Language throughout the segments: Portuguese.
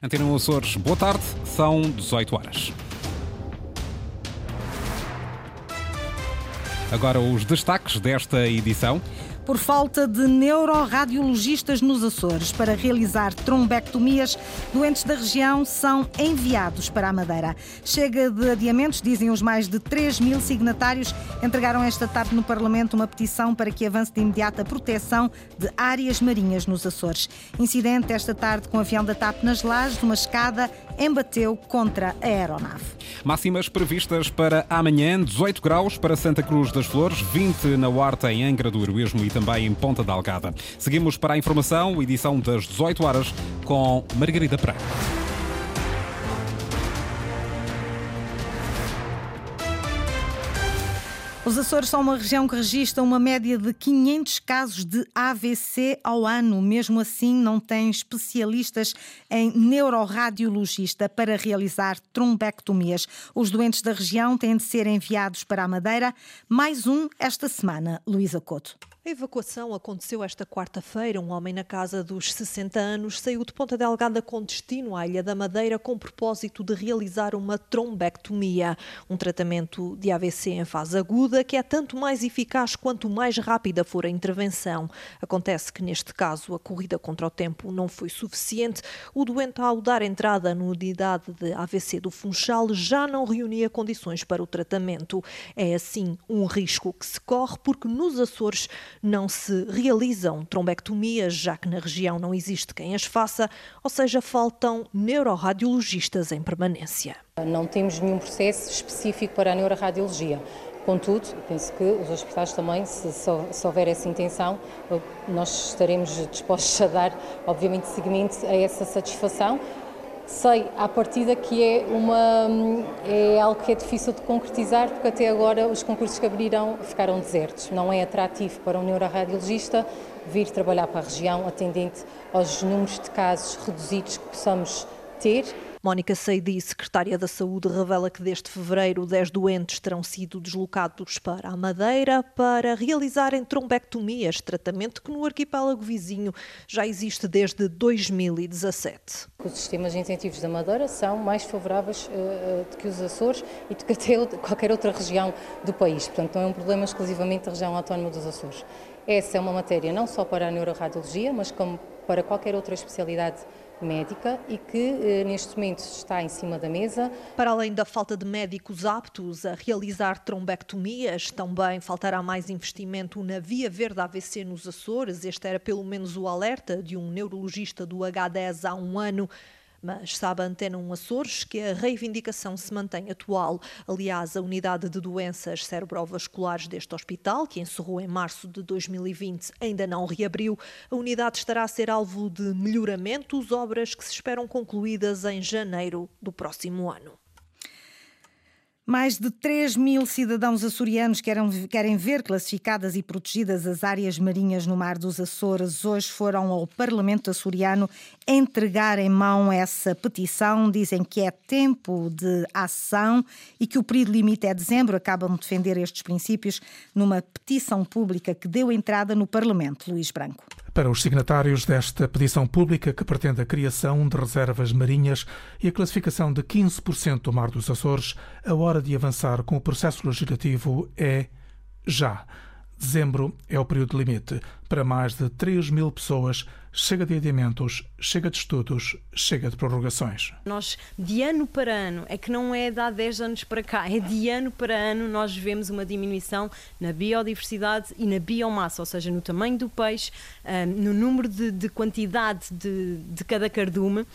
Antena Açores, boa tarde, são 18 horas. Agora os destaques desta edição. Por falta de neuroradiologistas nos Açores para realizar trombectomias, doentes da região são enviados para a Madeira. Chega de adiamentos, dizem os mais de 3 mil signatários. Entregaram esta tarde no Parlamento uma petição para que avance de imediata proteção de áreas marinhas nos Açores. Incidente esta tarde com o avião da TAP nas lajes, uma escada embateu contra a aeronave. Máximas previstas para amanhã: 18 graus para Santa Cruz das Flores, 20 na Horta, em Angra do Heroísmo e também em Ponta da Algada. Seguimos para a informação, edição das 18 horas, com Margarida Pereira. Os Açores são uma região que registra uma média de 500 casos de AVC ao ano. Mesmo assim, não tem especialistas em neuroradiologista para realizar trombectomias. Os doentes da região têm de ser enviados para a Madeira. Mais um esta semana, Luísa Couto. A evacuação aconteceu esta quarta-feira. Um homem na casa dos 60 anos saiu de Ponta Delgada com destino à Ilha da Madeira com propósito de realizar uma trombectomia, um tratamento de AVC em fase aguda que é tanto mais eficaz quanto mais rápida for a intervenção. Acontece que neste caso a corrida contra o tempo não foi suficiente. O doente, ao dar entrada na unidade de AVC do Funchal, já não reunia condições para o tratamento. É assim um risco que se corre porque nos Açores não se realizam trombectomias, já que na região não existe quem as faça, ou seja, faltam neuroradiologistas em permanência. Não temos nenhum processo específico para a neuroradiologia. Contudo, penso que os hospitais também, se, se, houver essa intenção, nós estaremos dispostos a dar, obviamente, seguimento a essa satisfação sei à partida que é, uma, é algo que é difícil de concretizar, porque até agora os concursos que abriram ficaram desertos. Não é atrativo para um neuroradiologista vir trabalhar para a região, atendente aos números de casos reduzidos que possamos ter Mónica Seidi, secretária da Saúde, revela que desde fevereiro 10 doentes terão sido deslocados para a Madeira para realizarem trombectomias, tratamento que no arquipélago vizinho já existe desde 2017. Os sistemas incentivos da Madeira são mais favoráveis uh, que os Açores e do que até qualquer outra região do país. Portanto, não é um problema exclusivamente da região autónoma dos Açores. Essa é uma matéria não só para a neuroradiologia, mas como para qualquer outra especialidade médica e que eh, neste momento está em cima da mesa. Para além da falta de médicos aptos a realizar trombectomias, também faltará mais investimento na via verde AVC nos Açores. Este era pelo menos o alerta de um neurologista do H10 há um ano. Mas sabe a Antena 1 Açores que a reivindicação se mantém atual. Aliás, a unidade de doenças cerebrovasculares deste hospital, que encerrou em março de 2020, ainda não reabriu. A unidade estará a ser alvo de melhoramentos, obras que se esperam concluídas em janeiro do próximo ano. Mais de 3 mil cidadãos açorianos querem, ver classificadas e protegidas as áreas marinhas no Mar dos Açores. Hoje foram ao Parlamento açoriano entregar em mão essa petição. Dizem que é tempo de ação e que o período limite é dezembro. Acabam de defender estes princípios numa petição pública que deu entrada no Parlamento. Luís Branco para os signatários desta petição pública que pretende a criação de reservas marinhas e a classificação de 15% do Mar dos Açores, a hora de avançar com o processo legislativo é já. Dezembro é o período limite. Para mais de 3 mil pessoas, chega de adiamentos, chega de estudos, chega de prorrogações. Nós, de ano para ano, é que não é de há 10 anos para cá, é de ano para ano nós vemos uma diminuição na biodiversidade e na biomassa, ou seja, no tamanho do peixe, ah, no número de, de quantidade de, de cada cardume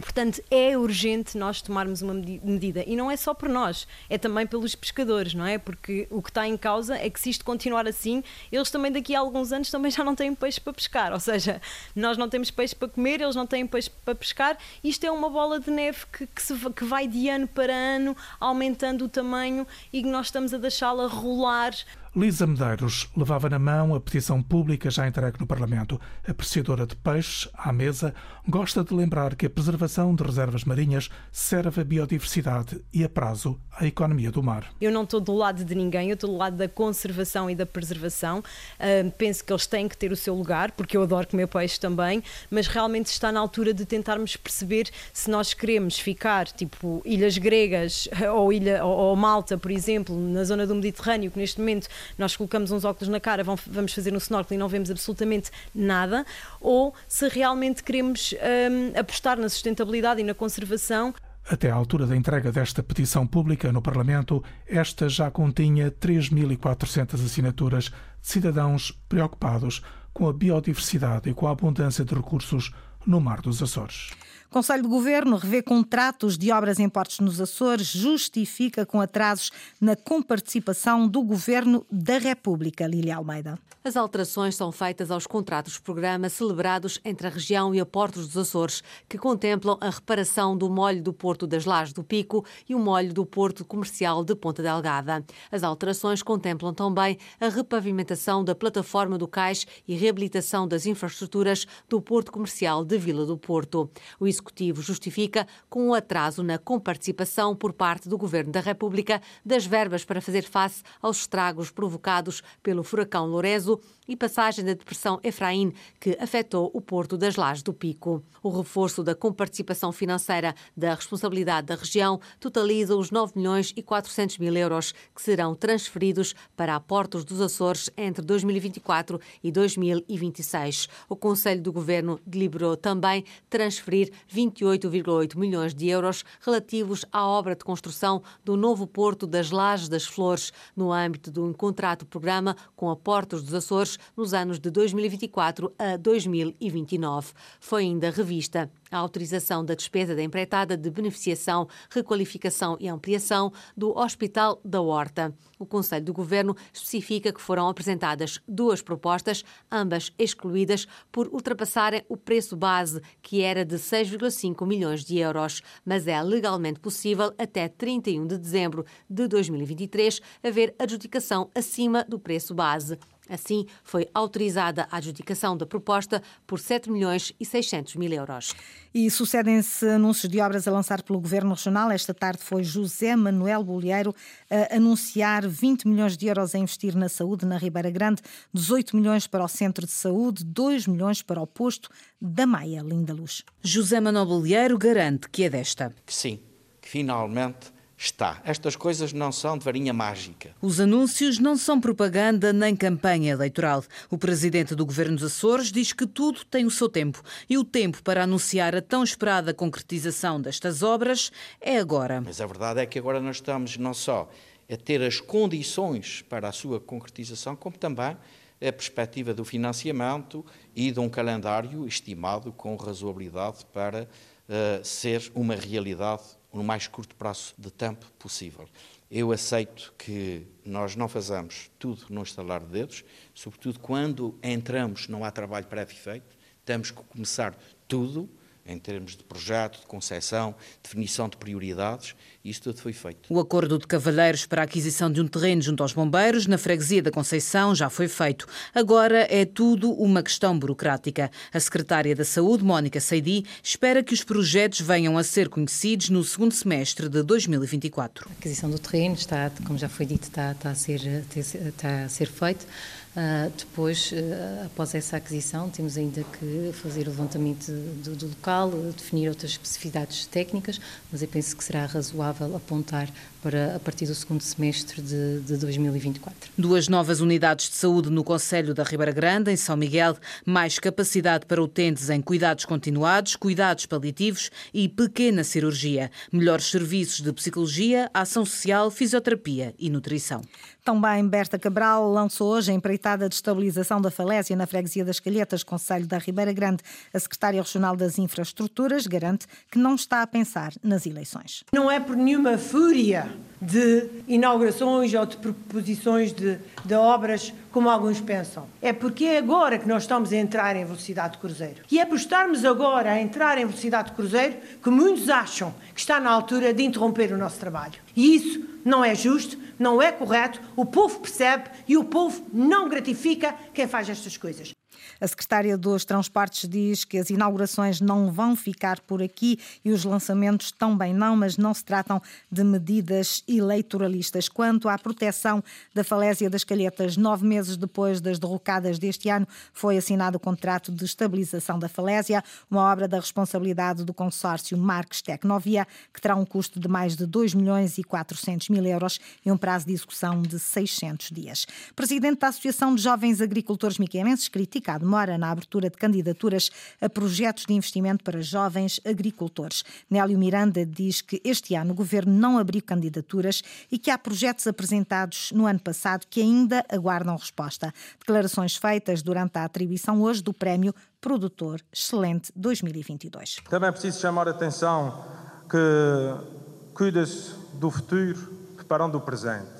Portanto, é urgente nós tomarmos uma medida. E não é só por nós, é também pelos pescadores, não é? Porque o que está em causa é que se isto continuar assim, eles também daqui a alguns anos também já não têm peixe para pescar. Ou seja, nós não temos peixe para comer, eles não têm peixe para pescar. Isto é uma bola de neve que, que, se, que vai de ano para ano aumentando o tamanho e que nós estamos a deixá-la rolar Lisa Medeiros levava na mão a petição pública já entregue no Parlamento. Apreciadora de peixes à mesa, gosta de lembrar que a preservação de reservas marinhas serve à biodiversidade e a prazo à economia do mar. Eu não estou do lado de ninguém, eu estou do lado da conservação e da preservação. Uh, penso que eles têm que ter o seu lugar, porque eu adoro comer peixe também, mas realmente está na altura de tentarmos perceber se nós queremos ficar tipo ilhas gregas ou, ilha, ou, ou Malta, por exemplo, na zona do Mediterrâneo, que neste momento nós colocamos uns óculos na cara, vamos fazer um snorkeling e não vemos absolutamente nada, ou se realmente queremos um, apostar na sustentabilidade e na conservação. Até à altura da entrega desta petição pública no Parlamento, esta já continha 3.400 assinaturas de cidadãos preocupados com a biodiversidade e com a abundância de recursos no Mar dos Açores. Conselho de Governo revê contratos de obras em portos nos Açores, justifica com atrasos na comparticipação do Governo da República. Lília Almeida. As alterações são feitas aos contratos-programa celebrados entre a região e a Portos dos Açores, que contemplam a reparação do molho do Porto das Lajes do Pico e o molho do Porto Comercial de Ponta Delgada. As alterações contemplam também a repavimentação da plataforma do cais e reabilitação das infraestruturas do Porto Comercial de Vila do Porto. O Executivo justifica com o atraso na comparticipação por parte do Governo da República das verbas para fazer face aos estragos provocados pelo furacão Lorezo e passagem da depressão Efraim, que afetou o Porto das Lajes do Pico. O reforço da comparticipação financeira da responsabilidade da região totaliza os 9 milhões e 400 mil euros que serão transferidos para a Portos dos Açores entre 2024 e 2026. O Conselho do Governo deliberou também transferir 28,8 milhões de euros relativos à obra de construção do novo Porto das Lajes das Flores, no âmbito do contrato-programa com a Portos dos Açores nos anos de 2024 a 2029. Foi ainda revista a autorização da despesa da empreitada de beneficiação, requalificação e ampliação do Hospital da Horta. O Conselho do Governo especifica que foram apresentadas duas propostas, ambas excluídas por ultrapassarem o preço base, que era de 6,5 milhões de euros, mas é legalmente possível até 31 de dezembro de 2023 haver adjudicação acima do preço base. Assim, foi autorizada a adjudicação da proposta por 7 milhões e 600 mil euros. E sucedem-se anúncios de obras a lançar pelo Governo Regional. Esta tarde foi José Manuel Bolheiro a anunciar 20 milhões de euros a investir na saúde na Ribeira Grande, 18 milhões para o Centro de Saúde, 2 milhões para o posto da Maia Linda Luz. José Manuel Bolheiro garante que é desta. Que sim, que finalmente está. Estas coisas não são de varinha mágica. Os anúncios não são propaganda nem campanha eleitoral. O presidente do governo dos Açores diz que tudo tem o seu tempo e o tempo para anunciar a tão esperada concretização destas obras é agora. Mas a verdade é que agora nós estamos não só a ter as condições para a sua concretização, como também a perspectiva do financiamento e de um calendário estimado com razoabilidade para uh, ser uma realidade no mais curto prazo de tempo possível. Eu aceito que nós não fazemos tudo no estalar de dedos, sobretudo quando entramos, não há trabalho prévio feito, temos que começar tudo em termos de projeto, de concessão, definição de prioridades, isso tudo foi feito. O acordo de Cavalheiros para a aquisição de um terreno junto aos bombeiros, na freguesia da Conceição, já foi feito. Agora é tudo uma questão burocrática. A secretária da Saúde, Mónica Seidi, espera que os projetos venham a ser conhecidos no segundo semestre de 2024. A aquisição do terreno está, como já foi dito, está, está, a, ser, está a ser feito. Uh, depois, uh, após essa aquisição, temos ainda que fazer o levantamento do, do local, definir outras especificidades técnicas, mas eu penso que será razoável apontar para a partir do segundo semestre de, de 2024. Duas novas unidades de saúde no Conselho da Ribeira Grande, em São Miguel, mais capacidade para utentes em cuidados continuados, cuidados paliativos e pequena cirurgia, melhores serviços de psicologia, ação social, fisioterapia e nutrição. Também Berta Cabral lançou hoje a empreitada de estabilização da falésia na freguesia das Calhetas, Conselho da Ribeira Grande. A secretária regional das Infraestruturas garante que não está a pensar nas eleições. Não é por nenhuma fúria de inaugurações ou de proposições de, de, obras, como alguns pensam. É porque é agora que nós estamos a entrar em velocidade de cruzeiro. E é por estarmos agora a entrar em velocidade de cruzeiro que muitos acham que está na altura de interromper o nosso trabalho. E isso não é justo, não é correto, o povo percebe e o povo não gratifica quem faz estas coisas. A secretária dos Transportes diz que as inaugurações não vão ficar por aqui e os lançamentos também não, mas não se tratam de medidas eleitoralistas. Quanto à proteção da falésia das calhetas, nove meses depois das derrocadas deste ano, foi assinado o contrato de estabilização da falésia, uma obra da responsabilidade do consórcio Marques Tecnovia, que terá um custo de mais de 2 milhões e 400 mil euros e um prazo de execução de 600 dias. Presidente da Associação de Jovens Agricultores Miquelenses critica demora na abertura de candidaturas a projetos de investimento para jovens agricultores. Nélio Miranda diz que este ano o governo não abriu candidaturas e que há projetos apresentados no ano passado que ainda aguardam resposta. Declarações feitas durante a atribuição hoje do Prémio Produtor Excelente 2022. Também é preciso chamar a atenção que cuida-se do futuro preparando o presente.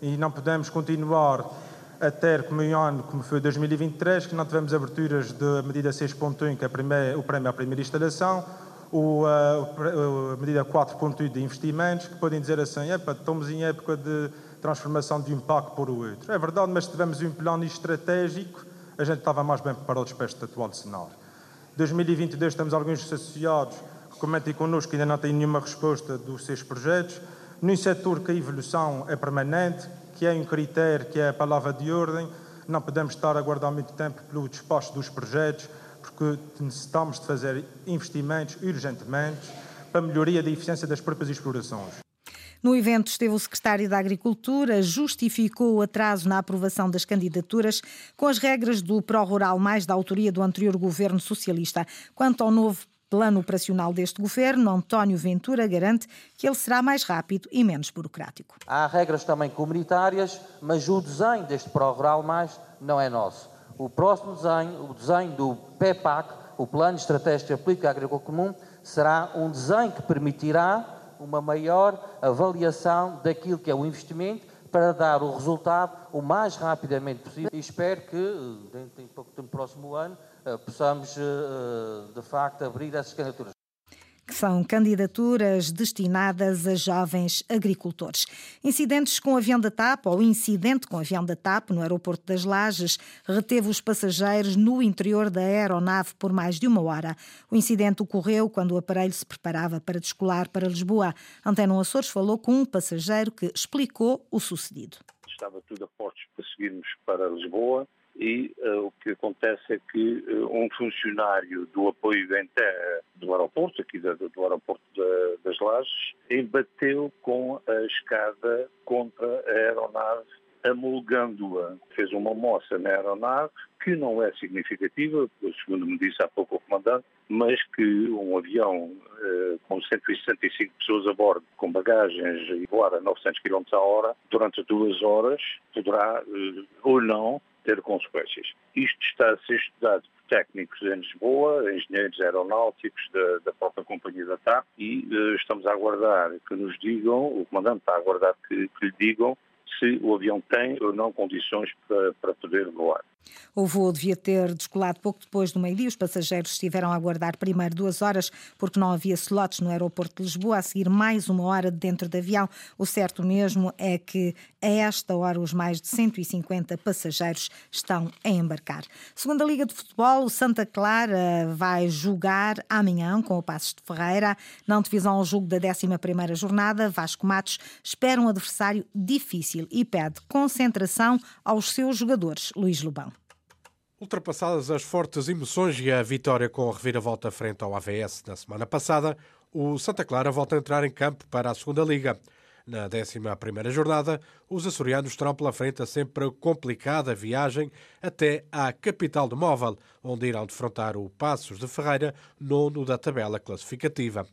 E não podemos continuar a ter como um ano, como foi 2023, que não tivemos aberturas da medida 6.1, que é primeira, o prémio à primeira instalação, o, a, a medida 4.1 de investimentos, que podem dizer assim, estamos em época de transformação de um PAC por o outro. É verdade, mas se tivemos um plano estratégico, a gente estava mais bem preparado para este atual cenário. 2022 temos alguns associados que comentem connosco que ainda não têm nenhuma resposta dos seus projetos. Num setor que a evolução é permanente, que é um critério, que é a palavra de ordem. Não podemos estar a aguardar muito tempo pelo despacho dos projetos, porque necessitamos de fazer investimentos urgentemente para a melhoria da eficiência das próprias explorações. No evento esteve o secretário da Agricultura, justificou o atraso na aprovação das candidaturas com as regras do Pró-Rural mais da autoria do anterior governo socialista. Quanto ao novo plano operacional deste governo, António Ventura garante que ele será mais rápido e menos burocrático. Há regras também comunitárias, mas o desenho deste Pro Rural Mais não é nosso. O próximo desenho, o desenho do PEPAC, o Plano Estratégico Política Agrícola Comum, será um desenho que permitirá uma maior avaliação daquilo que é o investimento para dar o resultado o mais rapidamente possível. E espero que, dentro de pouco tempo, próximo ano, eh, possamos, eh, eh, de facto, abrir essas candidaturas que são candidaturas destinadas a jovens agricultores. Incidentes com o avião da TAP, ou incidente com o avião da TAP no aeroporto das Lajes, reteve os passageiros no interior da aeronave por mais de uma hora. O incidente ocorreu quando o aparelho se preparava para descolar para Lisboa. Antena Açores falou com um passageiro que explicou o sucedido. Estava tudo a postos para seguirmos para Lisboa e uh, o que acontece é que uh, um funcionário do apoio terra do aeroporto, aqui do, do aeroporto das Lajes, embateu com a escada contra a aeronave, amolgando-a. Fez uma moça na aeronave que não é significativa, segundo me disse há pouco o comandante, mas que um avião uh, com 165 pessoas a bordo, com bagagens e voar a 900 km a hora, durante duas horas, poderá ou não ter consequências. Isto está a ser estudado por técnicos em Lisboa, engenheiros aeronáuticos da, da própria companhia da TAP e uh, estamos a aguardar que nos digam, o comandante está a aguardar que, que lhe digam se o avião tem ou não condições para, para poder voar. O voo devia ter descolado pouco depois do meio-dia. Os passageiros estiveram a aguardar primeiro duas horas porque não havia slots no aeroporto de Lisboa, a seguir mais uma hora dentro do avião. O certo mesmo é que a esta hora os mais de 150 passageiros estão a embarcar. Segundo a Liga de Futebol, o Santa Clara vai jogar amanhã com o Passos de Ferreira. Não divisão ao jogo da 11ª jornada, Vasco Matos espera um adversário difícil e pede concentração aos seus jogadores. Luís Lobão. Ultrapassadas as fortes emoções e a vitória com a reviravolta frente ao AVS na semana passada, o Santa Clara volta a entrar em campo para a Segunda Liga. Na 11ª jornada, os açorianos terão pela frente a sempre complicada viagem até à capital do móvel, onde irão defrontar o Passos de Ferreira, nono da tabela classificativa.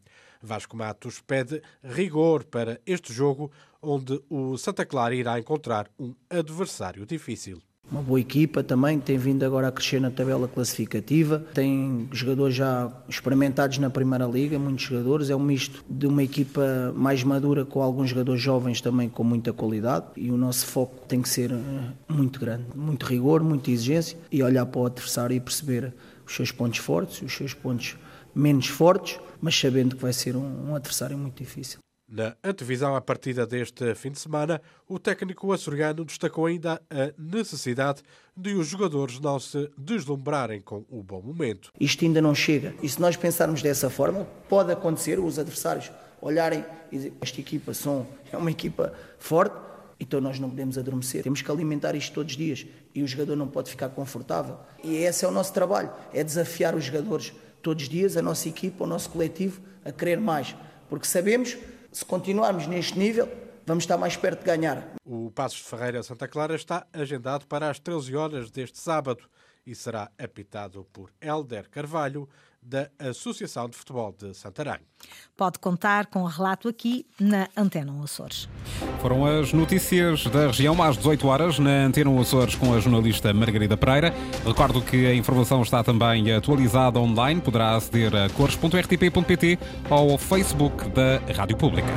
Vasco Matos pede rigor para este jogo, onde o Santa Clara irá encontrar um adversário difícil. Uma boa equipa também, tem vindo agora a crescer na tabela classificativa, tem jogadores já experimentados na Primeira Liga, muitos jogadores, é um misto de uma equipa mais madura com alguns jogadores jovens também com muita qualidade e o nosso foco tem que ser eh, muito grande, muito rigor, muita exigência e olhar para o adversário e perceber os seus pontos fortes, os seus pontos menos fortes, mas sabendo que vai ser um, um adversário muito difícil. Na antevisão à partida deste fim de semana, o técnico açoriano destacou ainda a necessidade de os jogadores não se deslumbrarem com o bom momento. Isto ainda não chega. E se nós pensarmos dessa forma, pode acontecer os adversários olharem e dizer esta equipa são, é uma equipa forte, então nós não podemos adormecer. Temos que alimentar isto todos os dias e o jogador não pode ficar confortável. E esse é o nosso trabalho, é desafiar os jogadores todos os dias, a nossa equipa, o nosso coletivo, a querer mais. Porque sabemos se continuarmos neste nível, vamos estar mais perto de ganhar. O Passos de Ferreira Santa Clara está agendado para as 13 horas deste sábado e será apitado por Helder Carvalho, da Associação de Futebol de Santarém. Pode contar com o relato aqui na Antena Açores. Foram as notícias da região às 18 horas na Antena Açores com a jornalista Margarida Pereira. Recordo que a informação está também atualizada online. Poderá aceder a cores.rtp.pt ou ao Facebook da Rádio Pública.